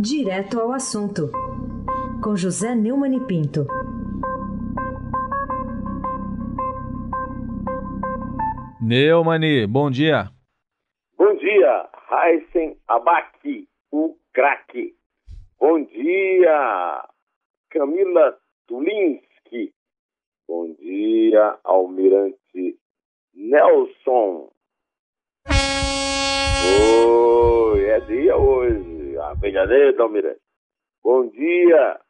Direto ao assunto, com José Neumann e Pinto. Neumani, bom dia. Bom dia, Heisen Abaki, o craque. Bom dia, Camila Tulinski. Bom dia, Almirante Nelson. Oi, é dia hoje. A brilhadeira, Almirante. Bom dia,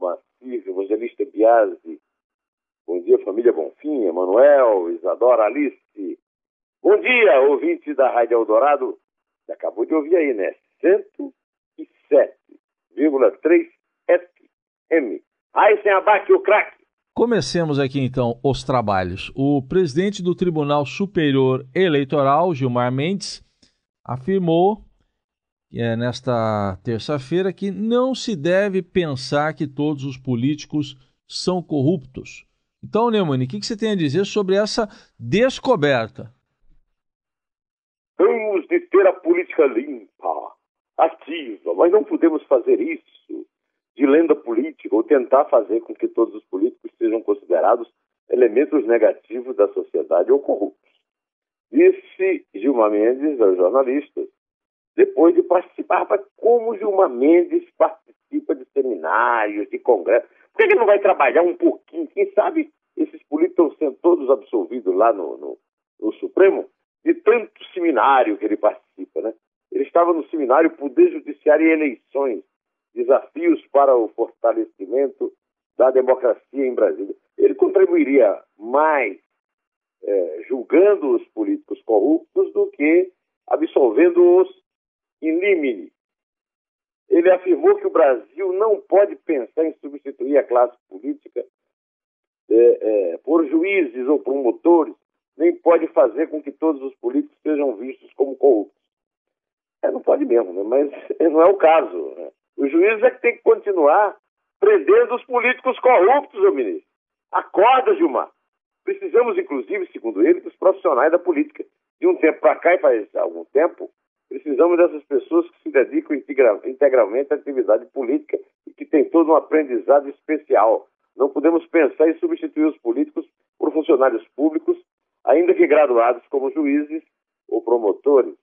Maciço, Evangelista Biasi. Bom dia, família Bonfim, Emanuel, Isadora Alice. Bom dia, ouvinte da Rádio Eldorado. Você acabou de ouvir aí, né? 107,3 FM. Aí sem abaque o craque. Comecemos aqui então os trabalhos. O presidente do Tribunal Superior Eleitoral, Gilmar Mendes, afirmou é, nesta terça-feira que não se deve pensar que todos os políticos são corruptos. Então, Neumann, o que, que você tem a dizer sobre essa descoberta? Temos de ter a política limpa, ativa, mas não podemos fazer isso de lenda política ou tentar fazer com que todos os políticos sejam considerados elementos negativos da sociedade ou corruptos. Disse Gilmar Mendes aos jornalistas, depois de participar. Como Gilmar Mendes participa de seminários, de congressos? Por que ele não vai trabalhar um pouquinho? Quem sabe esses políticos estão sendo todos absolvidos lá no, no, no Supremo? de tanto seminário que ele participa, né? Ele estava no seminário Poder Judiciário e Eleições, desafios para o fortalecimento da democracia em Brasília. Ele contribuiria mais é, julgando os políticos corruptos do que absolvendo-os in limine. Ele afirmou que o Brasil não pode pensar em substituir a classe política é, é, por juízes ou promotores nem pode fazer com que todos os políticos sejam vistos como corruptos. É, não pode mesmo, né? mas não é o caso. Né? Os juízes é que tem que continuar prendendo os políticos corruptos, meu ministro. Acorda, Gilmar. Precisamos, inclusive, segundo ele, dos profissionais da política. De um tempo para cá e faz algum tempo, precisamos dessas pessoas que se dedicam integralmente à atividade política e que têm todo um aprendizado especial. Não podemos pensar em substituir os políticos por funcionários públicos ainda que graduados como juízes ou promotores.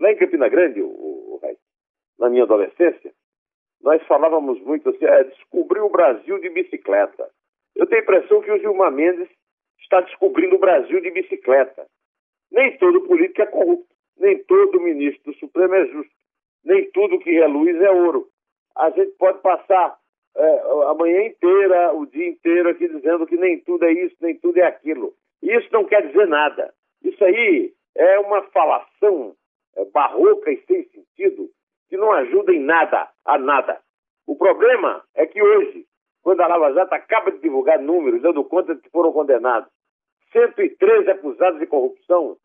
Lá em Campina Grande, o, o, na minha adolescência, nós falávamos muito assim, é, descobrir o Brasil de bicicleta. Eu tenho a impressão que o Gilmar Mendes está descobrindo o Brasil de bicicleta. Nem todo político é corrupto, nem todo ministro do Supremo é justo, nem tudo que reluz é ouro. A gente pode passar é, a manhã inteira, o dia inteiro aqui dizendo que nem tudo é isso, nem tudo é aquilo. Isso não quer dizer nada. Isso aí é uma falação é, barroca e sem sentido que não ajuda em nada, a nada. O problema é que hoje, quando a Lava Jato acaba de divulgar números, dando conta de que foram condenados 113 acusados de corrupção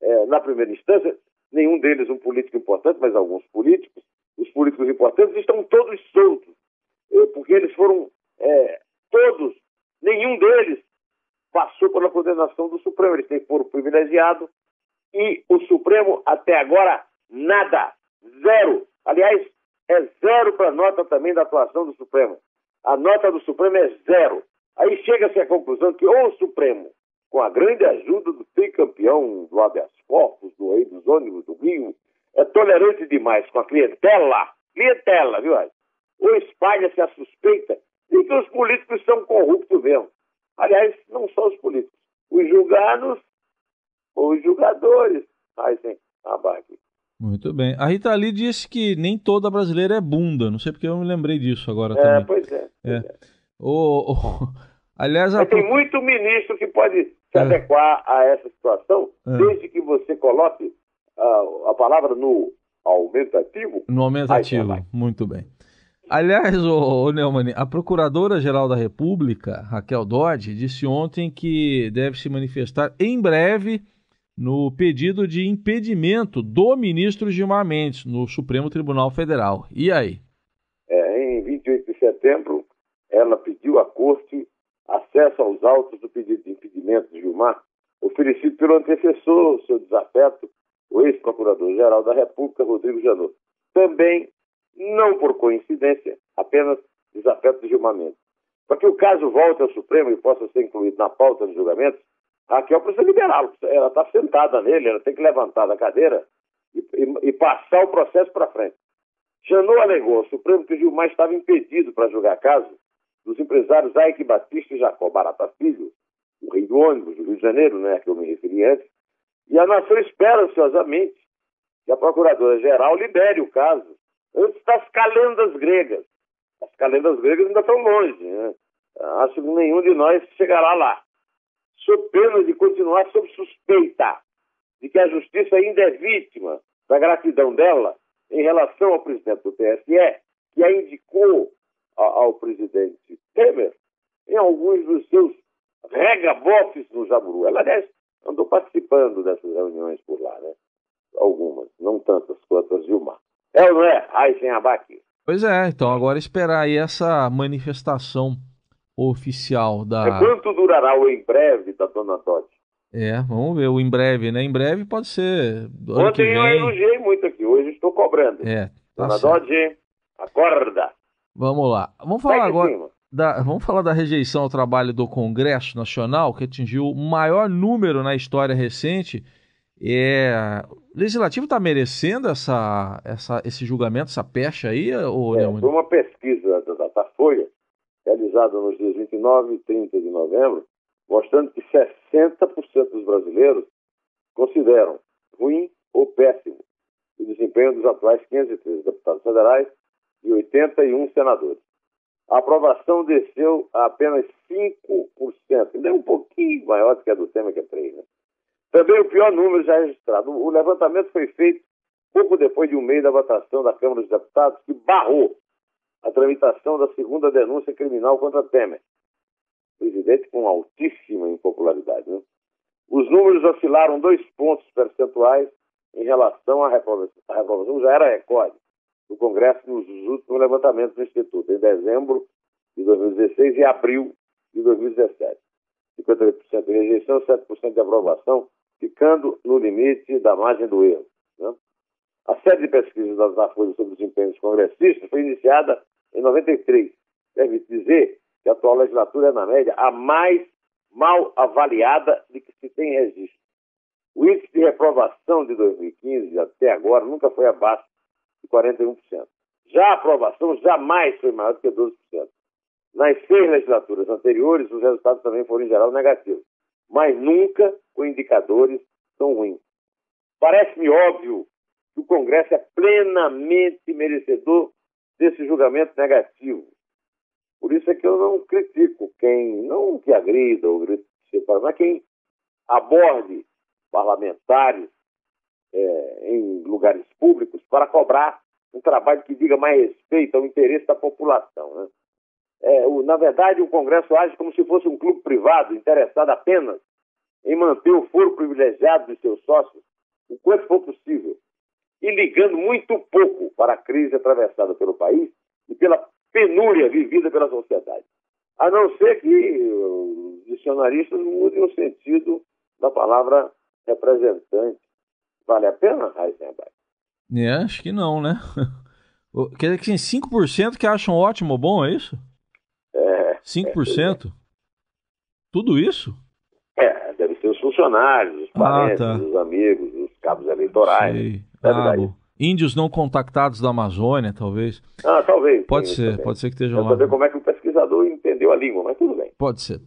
é, na primeira instância, nenhum deles um político importante, mas alguns políticos, os políticos importantes estão todos soltos, é, porque eles foram é, todos, nenhum deles passou pela condenação do Supremo. Eles têm foro privilegiado e o Supremo, até agora, nada. Zero. Aliás, é zero para nota também da atuação do Supremo. A nota do Supremo é zero. Aí chega-se à conclusão que ou o Supremo, com a grande ajuda do tricampeão do habeas corpus, do rei dos ônibus do Rio, é tolerante demais com a clientela, clientela, viu? Ou espalha-se a suspeita de que os políticos são corruptos mesmo. Aliás, não só os políticos, os julgados os julgadores fazem abaque. Muito bem. A Rita Lee disse que nem toda brasileira é bunda. Não sei porque eu me lembrei disso agora é, também. Pois é. Pois é. é. O, o... Aliás, a... tem muito ministro que pode se é. adequar a essa situação, é. desde que você coloque a, a palavra no aumentativo. No aumentativo, muito bem. Aliás, o, o Neumann, a Procuradora-Geral da República, Raquel Dodge, disse ontem que deve se manifestar em breve no pedido de impedimento do ministro Gilmar Mendes no Supremo Tribunal Federal. E aí? É, em 28 de setembro, ela pediu à Corte acesso aos autos do pedido de impedimento de Gilmar, oferecido pelo antecessor, seu desafeto, o ex-procurador-geral da República, Rodrigo Janot. Também, não por coincidência, apenas desafeto de Gilmar Mendes. Para que o caso volte ao Supremo e possa ser incluído na pauta de julgamentos, Raquel precisa liberá-lo. Ela está sentada nele, ela tem que levantar da cadeira e, e, e passar o processo para frente. Janot alegou ao Supremo que Gilmar estava impedido para julgar caso dos empresários Ike Batista e Jacó Barata Filho, o rei do ônibus do Rio de Janeiro, né, que eu me referi antes, e a nação espera ansiosamente que a Procuradora-Geral libere o caso antes das calendas gregas. As calendas gregas ainda estão longe, né? Acho que nenhum de nós chegará lá. Sob pena de continuar sob suspeita de que a justiça ainda é vítima da gratidão dela em relação ao presidente do TSE, que a indicou ao presidente Temer em alguns dos seus regabofes no Jaburu. Ela, aliás, andou participando dessas reuniões por lá, né? Algumas, não tantas quanto as Gilmar. É ou não é? Aysen Abac? Pois é, então agora esperar aí essa manifestação oficial da. É quanto durará o em breve da dona Dodge? É, vamos ver, o em breve, né? Em breve pode ser. Ontem eu elogiei muito aqui, hoje estou cobrando. É. Tá dona certo. Dodge, acorda. Vamos lá. Vamos falar agora. Da, vamos falar da rejeição ao trabalho do Congresso Nacional, que atingiu o maior número na história recente. É, o Legislativo está merecendo essa, essa, esse julgamento, essa pecha aí? Ou é, foi uma Datafolha, realizada nos dias 29 e 30 de novembro, mostrando que 60% dos brasileiros consideram ruim ou péssimo o desempenho dos atuais 513 deputados federais e 81 senadores. A aprovação desceu a apenas 5%, ainda é um pouquinho maior do que a do Temer, que é 3%. Né? Também o pior número já registrado. O levantamento foi feito pouco depois de um mês da votação da Câmara dos Deputados, que barrou a tramitação da segunda denúncia criminal contra Temer, presidente com altíssima impopularidade. Né? Os números oscilaram dois pontos percentuais em relação à reprovação. A reprovação já era recorde do Congresso nos últimos levantamentos do Instituto, em dezembro de 2016 e abril de 2017. 58% de rejeição, 7% de aprovação, ficando no limite da margem do erro. A série de pesquisas da Datafolha sobre os empenhos congressistas foi iniciada em 93. Deve dizer que a atual legislatura é, na média, a mais mal avaliada de que se tem registro. O índice de reprovação de 2015 até agora nunca foi abaixo de 41%. Já a aprovação jamais foi maior do que 12%. Nas seis legislaturas anteriores, os resultados também foram, em geral, negativos, mas nunca com indicadores tão ruins. Parece-me óbvio que o Congresso é plenamente merecedor desse julgamento negativo. Por isso é que eu não critico quem, não que agrida ou mas quem aborde parlamentares é, em lugares públicos para cobrar um trabalho que diga mais respeito ao interesse da população. Né? É, o, na verdade, o Congresso age como se fosse um clube privado interessado apenas em manter o foro privilegiado dos seus sócios o quanto for possível e ligando muito pouco para a crise atravessada pelo país e pela penúria vivida pela sociedade. A não ser que os dicionaristas mudem o sentido da palavra representante Vale a pena, Heisenberg? É, acho que não, né? Quer dizer que tem 5% que acham ótimo ou bom, é isso? É. 5%? É, Tudo isso? É, deve ser os funcionários, os ah, parentes, ah, tá. os amigos, os cabos eleitorais. Sei. Ah, Índios não contactados da Amazônia, talvez. Ah, talvez. Pode ser, pode ser que esteja lá. saber como é que o pesquisador entendeu a língua, mas tudo bem. Pode ser.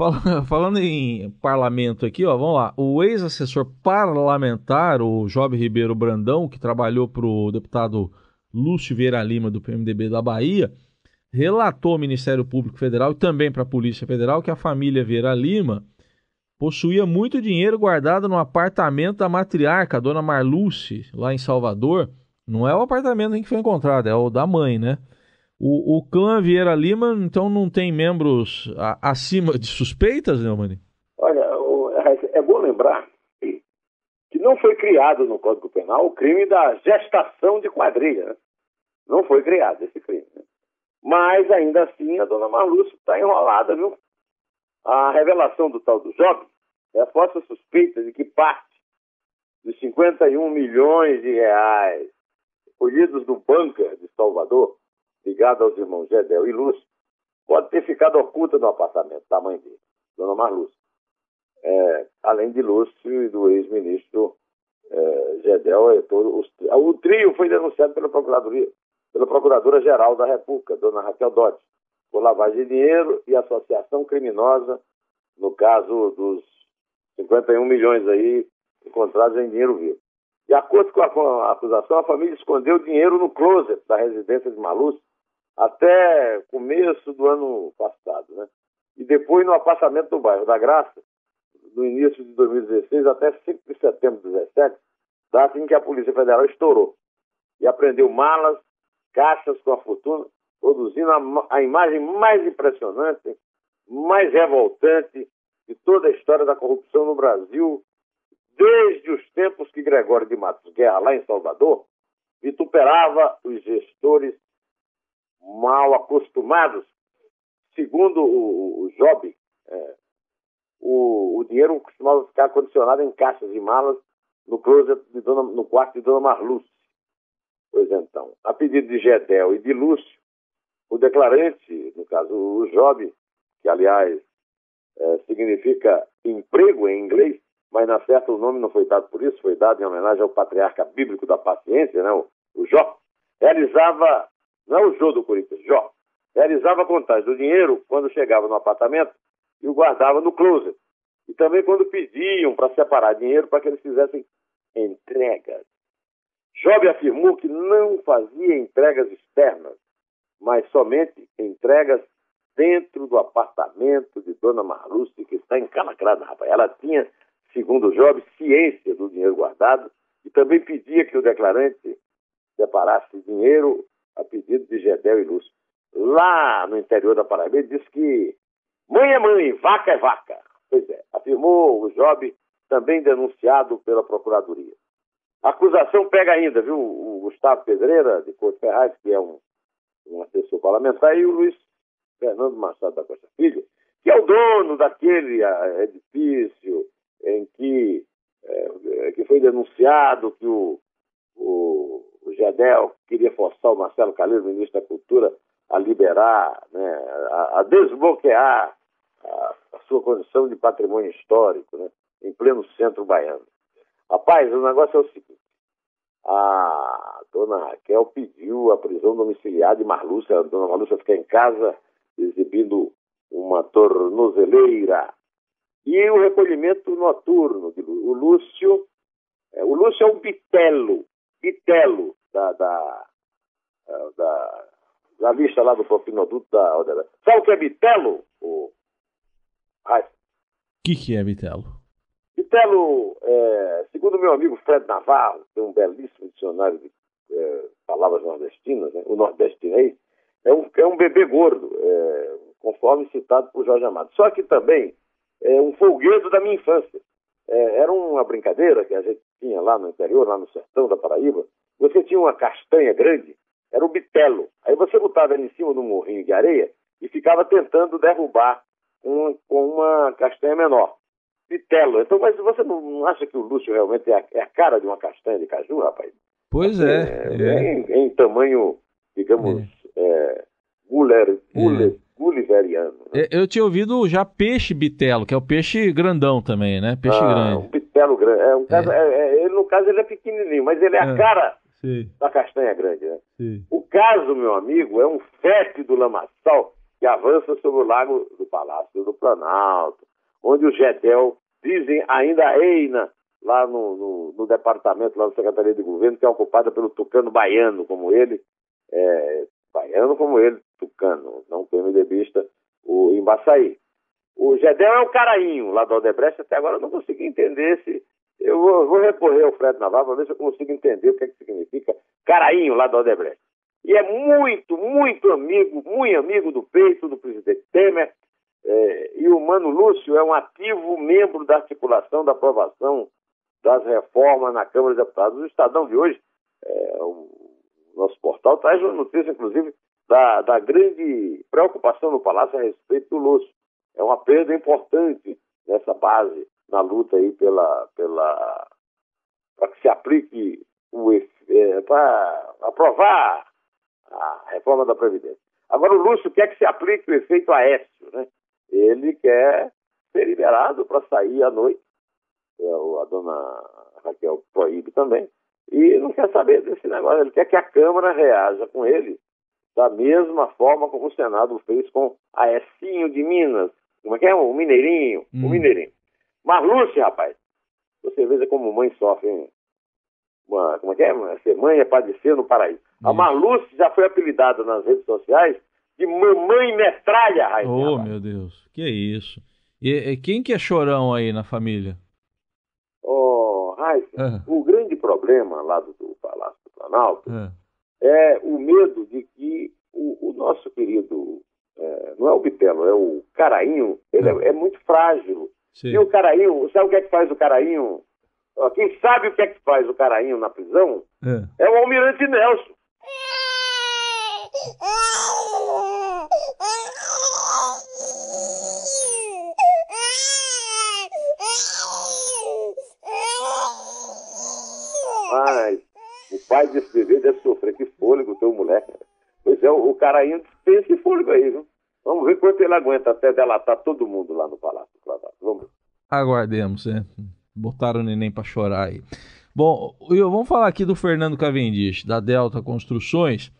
Falando em parlamento aqui, ó, vamos lá. O ex-assessor parlamentar, o Job Ribeiro Brandão, que trabalhou para o deputado Lúcio Vieira Lima, do PMDB da Bahia, relatou ao Ministério Público Federal e também para a Polícia Federal que a família Vieira Lima possuía muito dinheiro guardado no apartamento da matriarca, a dona Marluce, lá em Salvador. Não é o apartamento em que foi encontrado, é o da mãe, né? O, o clã Vieira Lima, então, não tem membros a, acima de suspeitas, Neumani? Olha, o, é bom lembrar que não foi criado no Código Penal o crime da gestação de quadrilha. Né? Não foi criado esse crime. Né? Mas, ainda assim, a dona Marlúcia está enrolada, viu? A revelação do tal do Job é a força suspeita de que parte de 51 milhões de reais colhidos no bunker de Salvador, ligado aos irmãos Gedel e Lúcio, pode ter ficado oculta no apartamento da mãe dele, Dona Marlúcia. É, além de Lúcio e do ex-ministro é, Gedel, é, todo, os, o trio foi denunciado pela Procuradoria, pela Procuradora-Geral da República, Dona Raquel Dotti, por lavagem de dinheiro e associação criminosa, no caso dos 51 milhões aí encontrados em dinheiro vivo. De acordo com a acusação, a família escondeu dinheiro no closet da residência de Malus até começo do ano passado, né? E depois no apartamento do bairro da Graça, no início de 2016 até 5 de setembro de 2017, data em que a Polícia Federal estourou e apreendeu malas, caixas com a fortuna, produzindo a, a imagem mais impressionante, mais revoltante de toda a história da corrupção no Brasil desde os tempos que Gregório de Matos Guerra, lá em Salvador, vituperava os gestores mal acostumados. Segundo o, o Job, é, o, o, dinheiro costumava ficar condicionado em caixas e malas no, closet de dona, no quarto de Dona Marluce. Pois então, a pedido de Gedel e de Lúcio, o declarante, no caso o Job, que aliás é, significa emprego em inglês, mas na certa o nome não foi dado por isso, foi dado em homenagem ao patriarca bíblico da paciência, né, o, o Jó, realizava, não é o Jô do Corinthians, Jó, realizava contagem do dinheiro quando chegava no apartamento e o guardava no closet. E também quando pediam para separar dinheiro para que eles fizessem entregas. Job afirmou que não fazia entregas externas, mas somente entregas dentro do apartamento de Dona Marluce, que está encalacrada, rapaz. Ela tinha segundo Job, ciência do dinheiro guardado e também pedia que o declarante separasse dinheiro a pedido de Gedel e Lúcio. Lá no interior da Paraíba, ele disse que mãe é mãe, vaca é vaca. Pois é, afirmou o Job, também denunciado pela Procuradoria. A acusação pega ainda, viu? O Gustavo Pedreira, de Couto Ferraz, que é um, um assessor parlamentar, e o Luiz Fernando Machado da Costa Filho, que é o dono daquele ah, edifício em que, é, que foi denunciado que o, o, o queria forçar o Marcelo Calheiro, ministro da Cultura, a liberar, né, a, a desbloquear a, a, sua condição de patrimônio histórico, né, em pleno centro baiano. Rapaz, o negócio é o seguinte: a dona Raquel pediu a prisão domiciliar de Marlúcia, a dona Marlúcia fica em casa exibindo uma tornozeleira e o recolhimento noturno. O Lúcio, é, o Lúcio é um bitelo, bitelo da, da, da, da lista lá do propinoduto da Odebrecht. Sabe o que é bitelo? O que, que é bitelo? Bitelo, é, segundo meu amigo Fred Navarro, tem um belíssimo dicionário de é, palavras nordestinas, né? o nordestinês, é um, é um bebê gordo, é, conforme citado por Jorge Amado. Só que também é, um folguedo da minha infância. É, era uma brincadeira que a gente tinha lá no interior, lá no sertão da Paraíba. Você tinha uma castanha grande, era o bitelo. Aí você botava ela em cima de um morrinho de areia e ficava tentando derrubar com uma castanha menor. Bitelo. Então, mas você não acha que o Lúcio realmente é a, é a cara de uma castanha de caju, rapaz? Pois é. é, é. Em, em, tamanho, digamos, é. Guller, guller, Gulliveriano. Né? Eu tinha ouvido já peixe bitelo, que é o peixe grandão também, né? Peixe ah, grande. Um bitelo grande. É, um caso, é. É, ele, no caso, ele é pequenininho, mas ele é a é. cara Sim. da castanha grande, né? Sim. O caso, meu amigo, é um fétido lamaçal que avança sobre o lago do Palácio do Planalto, onde o Gedel, dizem, ainda reina lá no, no, no, departamento, lá na Secretaria de Governo, que é ocupada pelo tucano baiano, como ele, é, baiano como ele, tucano, não PMDBista, o Embaçaí. O Gedel é o carainho lá do Odebrecht, até agora eu não consigo entender se. Eu vou, vou recorrer ao Fred Navarro para ver se eu consigo entender o que, é que significa carainho lá do Odebrecht. E é muito, muito amigo, muito amigo do peito do presidente Temer. É, e o Mano Lúcio é um ativo membro da articulação da aprovação das reformas na Câmara de Deputados. O Estadão de hoje, é, o nosso portal, traz uma notícia, inclusive, da, da grande preocupação no Palácio a respeito do Lúcio. É uma perda importante nessa base, na luta aí pela, pela, para que se aplique o é, para aprovar a reforma da Previdência. Agora o Lúcio quer que se aplique o efeito Aécio, né? Ele quer ser liberado para sair à noite. É, a dona Raquel proíbe também. E não quer saber desse negócio. Ele quer que a Câmara reaja com ele da mesma forma como o Senado fez com Aécio de Minas. Como é que é? O Mineirinho. Hum. O Mineirinho. Mas Lúcio, rapaz, você veja como mãe sofre? Uma, como é que é? Ser mãe é padecer no paraíso. A Marluce já foi apelidada nas redes sociais de mamãe metralha, Raíssa. Oh, meu Deus, que é isso. E, e, quem que é chorão aí na família? Oh, Raíssa, o grande problema lá do, do Palácio do Planalto é o medo de que o, o nosso querido, é, não é o Bitelo, é o Carainho, ele é, é muito frágil. Sim. E o Carainho, sabe o que é que faz o Carainho? Quem sabe o que é que faz o Carainho na prisão é, é o Almirante Nelson. Pai desse bebê deve sofrer que fôlego, teu moleque. Pois é, o, o Carainho tem esse fôlego aí, viu? Vamos ver quanto ele aguenta até delatar todo mundo lá no Palácio Vamos ver. Aguardemos, né? Botaram o neném para chorar aí. Bom, vamos falar aqui do Fernando Cavendish, da Delta Construções,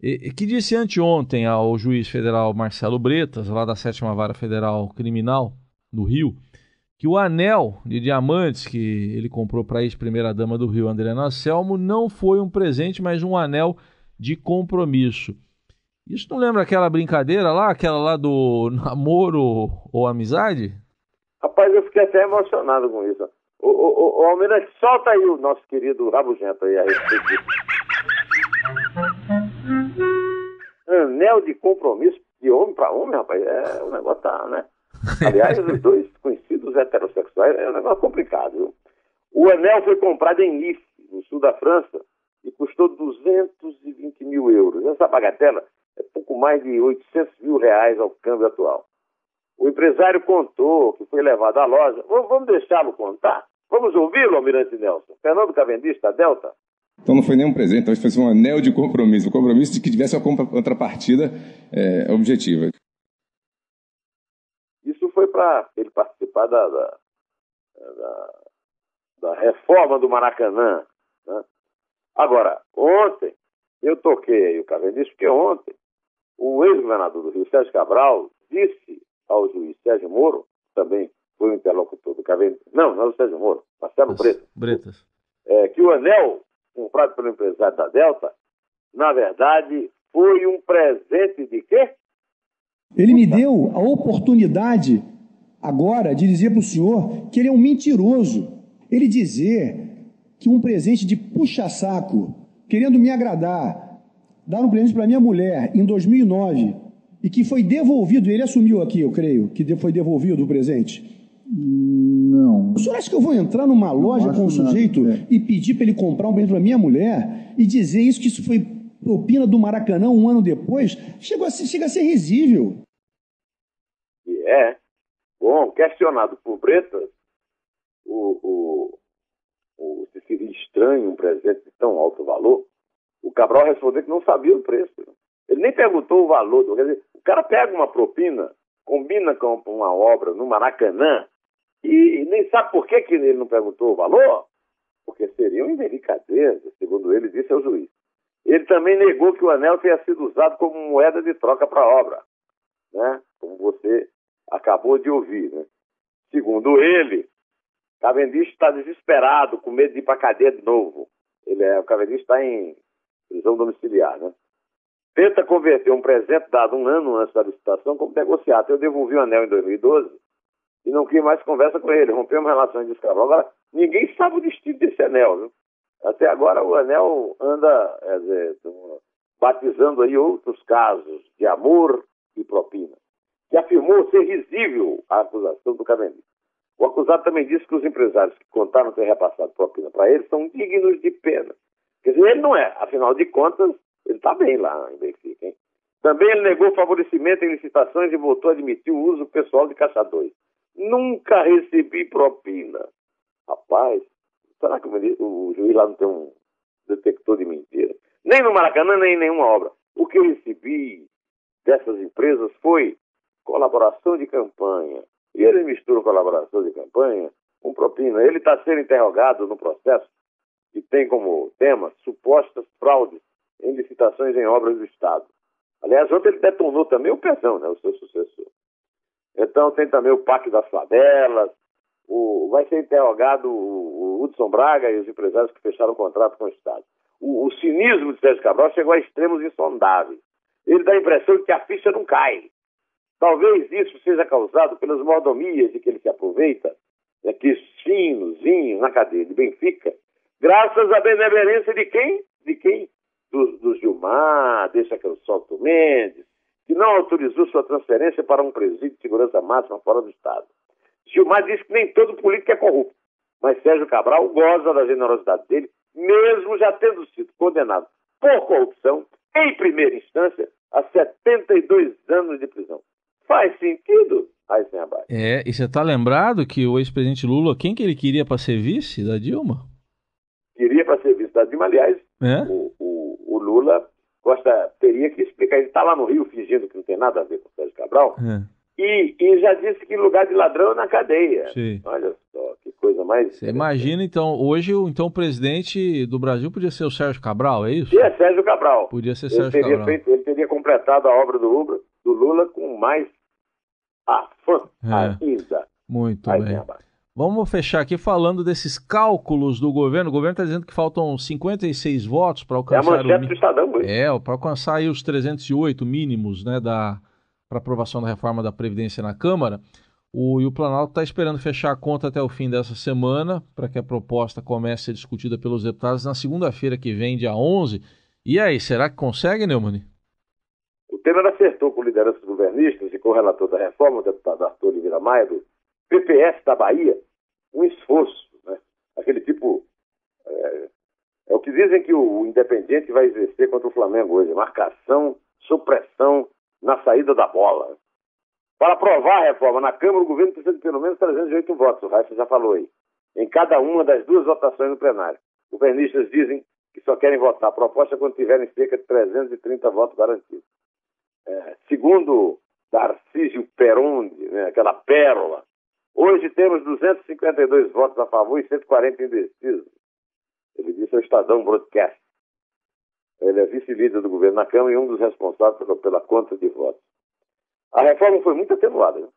que disse anteontem ao juiz federal Marcelo Bretas, lá da Sétima Vara Federal Criminal, no Rio, que o anel de diamantes que ele comprou para a ex-primeira-dama do Rio, Adriana Selmo, não foi um presente, mas um anel de compromisso. Isso não lembra aquela brincadeira lá, aquela lá do namoro ou amizade? Rapaz, eu fiquei até emocionado com isso. O, o, o, Almirante, solta aí o nosso querido Rabugento aí a respeito. Anel de compromisso de homem para homem, rapaz, é o negócio tá, né? Aliás, os dois conhecidos heterossexuais é um negócio complicado, viu? O anel foi comprado em Nice, no sul da França, e custou 220 mil euros. Essa bagatela é pouco mais de 800 mil reais ao câmbio atual. O empresário contou que foi levado à loja. Vamos deixá-lo contar? Vamos ouvi-lo, Almirante Nelson. Fernando Cavendish, da Delta. Então não foi nenhum presente, talvez fosse um anel de compromisso. O compromisso de que tivesse uma contrapartida é, objetiva. Para ele participar da, da, da, da, reforma do Maracanã. Né? Agora, ontem, eu toquei o Cavendish, porque ontem o ex-governador do Rio, Sérgio Cabral, disse ao juiz Sérgio Moro, também foi o interlocutor do Cavendish, não, não é o Sérgio Moro, Marcelo Bretas, Bretas. É, que o anel comprado pelo empresário da Delta, na verdade, foi um presente de quê? Ele me deu a oportunidade agora de dizer para o senhor que ele é um mentiroso. Ele dizer que um presente de puxa-saco, querendo me agradar, dar um presente para minha mulher em 2009 e que foi devolvido, ele assumiu aqui, eu creio, que foi devolvido o presente. Não. O senhor acha que eu vou entrar numa loja com um sujeito é. e pedir para ele comprar um presente para minha mulher e dizer isso, que isso foi propina do Maracanã um ano depois? Chega a ser, chega a ser risível. É. Bom, questionado por Bretas, o, o, o, se seria estranho um presente de tão alto valor, o Cabral respondeu que não sabia o preço. Ele nem perguntou o valor. Quer dizer, o cara pega uma propina, combina com uma obra no Maracanã e nem sabe por que, que ele não perguntou o valor? Porque seria uma indelicadeza, segundo ele disse ao juiz. Ele também negou que o anel tenha sido usado como moeda de troca para a obra, né? como você acabou de ouvir. Né? Segundo ele, Cavendish está desesperado, com medo de ir para a cadeia de novo. Ele é, o Cavendish está em prisão domiciliar. Né? tenta converter um presente dado um ano antes da licitação como negociado. Eu devolvi o anel em 2012 e não quis mais conversa com ele, rompemos relações de escravo. Agora, ninguém sabe o destino desse anel, viu? Até agora o anel anda é batizando aí outros casos de amor e propina, que afirmou ser risível a acusação do Cavendish. O acusado também disse que os empresários que contaram ter repassado propina para ele são dignos de pena. Quer dizer, ele não é. Afinal de contas, ele está bem lá em Benfica, hein? Também ele negou favorecimento em licitações e voltou a admitir o uso pessoal de caçadores. Nunca recebi propina. Rapaz, Será que o, juiz lá não tem um detector de mentira? Nem no Maracanã, nem em nenhuma obra. O que eu recebi dessas empresas foi colaboração de campanha. E ele mistura colaboração de campanha com propina. Ele está sendo interrogado no processo que tem como tema supostas fraudes em licitações em obras do Estado. Aliás, ontem ele detonou também o Pezão, né, o seu sucessor. Então tem também o Pacto das Favelas, o, vai ser interrogado o, o Hudson Braga e os empresários que fecharam o contrato com o Estado. O, o cinismo de Sérgio Cabral chegou a extremos insondáveis. Ele dá a impressão de que a ficha não cai. Talvez isso seja causado pelas mordomias de que ele se aproveita, né, que finozinho na cadeia de Benfica, graças à benevolência de quem? De quem? Do, do Gilmar, deixa que eu solto Mendes, que não autorizou sua transferência para um presídio de segurança máxima fora do Estado. Gilmar disse que nem todo político é corrupto, mas Sérgio Cabral goza da generosidade dele, mesmo já tendo sido condenado por corrupção, em primeira instância, a 72 anos de prisão. Faz sentido, Eisenberg? É, e você está lembrado que o ex-presidente Lula, quem que ele queria para ser vice da Dilma? Queria para ser vice da Dilma, aliás, é? o, o, o, Lula gosta, teria que explicar. Ele está lá no Rio fingindo que não tem nada a ver com o Sérgio Cabral. É e, e já disse que lugar de ladrão é na cadeia. Sim. Olha só, que coisa mais. Você imagina, então, hoje então, o presidente do Brasil podia ser o Sérgio Cabral, é isso? Podia Sérgio Cabral. Podia ser ele Sérgio teria Cabral. Feito, ele teria completado a obra do, Lula, do Lula com mais afã é. ainda. Muito bem. Vamos fechar aqui falando desses cálculos do governo. O governo está dizendo que faltam 56 votos para alcançar. É a manchete o... do Estadão, hoje. É, para alcançar aí os 308 mínimos né, da, para aprovação da reforma da Previdência na Câmara. O, e o Planalto está esperando fechar a conta até o fim dessa semana, para que a proposta comece a ser discutida pelos deputados na segunda-feira que vem, dia 11. E aí, será que consegue, Neumann? Temer acertou com lideranças governistas e com o relator da reforma, o deputado Arthur Oliveira Maia, do PPS da Bahia, um esforço. Né? Aquele tipo. É, é o que dizem que o Independente vai exercer contra o Flamengo hoje: marcação, supressão na saída da bola. Para aprovar a reforma na Câmara, o governo precisa de pelo menos 308 votos, o Raíssa já falou aí, em cada uma das duas votações no plenário. Governistas dizem que só querem votar a proposta quando tiverem cerca de 330 votos garantidos. É, segundo Darcísio Perondi, né, aquela pérola, hoje temos 252 votos a favor e 140 indecisos. Ele disse ao Estadão Broadcast. Ele é vice-líder do governo na Câmara e um dos responsáveis pela, pela conta de votos. A reforma foi muito atenuada. Né?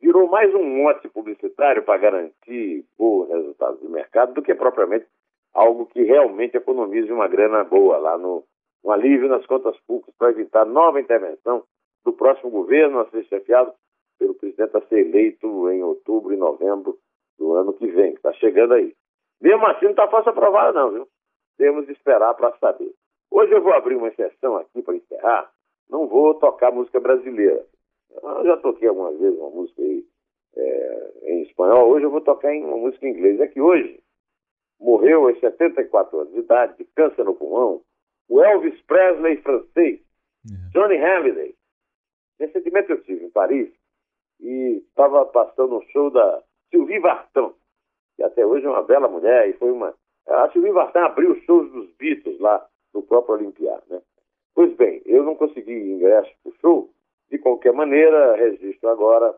Virou mais um mote publicitário para garantir bons resultados do mercado do que propriamente algo que realmente economize uma grana boa lá no um alívio nas contas públicas para evitar nova intervenção do próximo governo a ser chefiado pelo presidente a ser eleito em outubro e novembro do ano que vem, que está chegando aí. Mesmo assim, não está fácil aprovar, não, viu? Temos de esperar para saber. Hoje eu vou abrir uma exceção aqui para encerrar. Não vou tocar música brasileira. Eu já toquei algumas vezes uma música aí, é, em espanhol. Hoje eu vou tocar em uma música em inglês. É que hoje morreu aos 74 anos de idade, de câncer no pulmão, o Elvis Presley francês, é. Johnny Halliday. Recentemente eu estive em Paris e estava passando um show da Sylvie Vartan, que até hoje é uma bela mulher e foi uma. A Sylvie Vartan abriu os shows dos Beatles lá no próprio Olimpiado. Né? Pois bem, eu não consegui ingresso para o show. De qualquer maneira, registro agora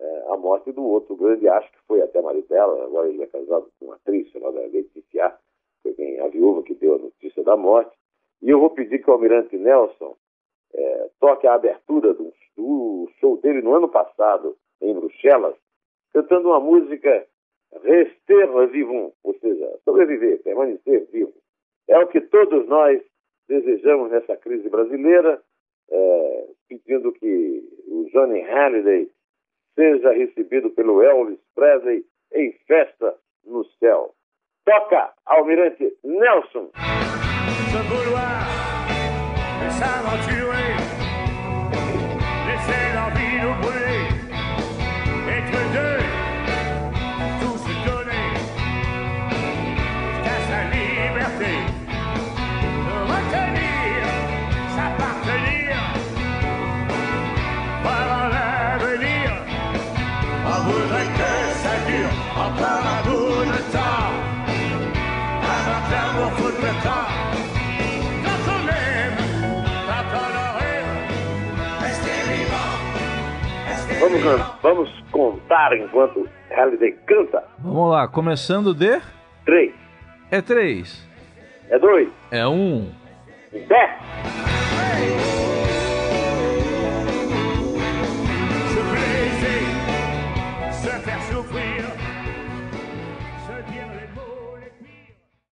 é, a morte do outro grande acho que foi até marido dela, agora ele é casado com uma atriz chamada Letícia, foi quem, a viúva que deu a notícia da morte. E eu vou pedir que o Almirante Nelson é, toque a abertura do, do show dele no ano passado, em Bruxelas, cantando uma música Rester vivant, ou seja, sobreviver, permanecer vivo. É o que todos nós desejamos nessa crise brasileira, é, pedindo que o Johnny Halliday seja recebido pelo Elvis Presley em festa no céu. Toca, Almirante Nelson. se vouloir et s'aventurer. Laisser l'envie nous brûler, être deux, tout se donner, jusqu'à sa liberté, se retenir, s'appartenir, voir l'avenir. On voudrait que ça dure encore un bout de temps, avant que l'amour foute le temps. Vamos, vamos contar enquanto Halliday canta. Vamos lá, começando de. Três. É três. É dois. É um. Dez.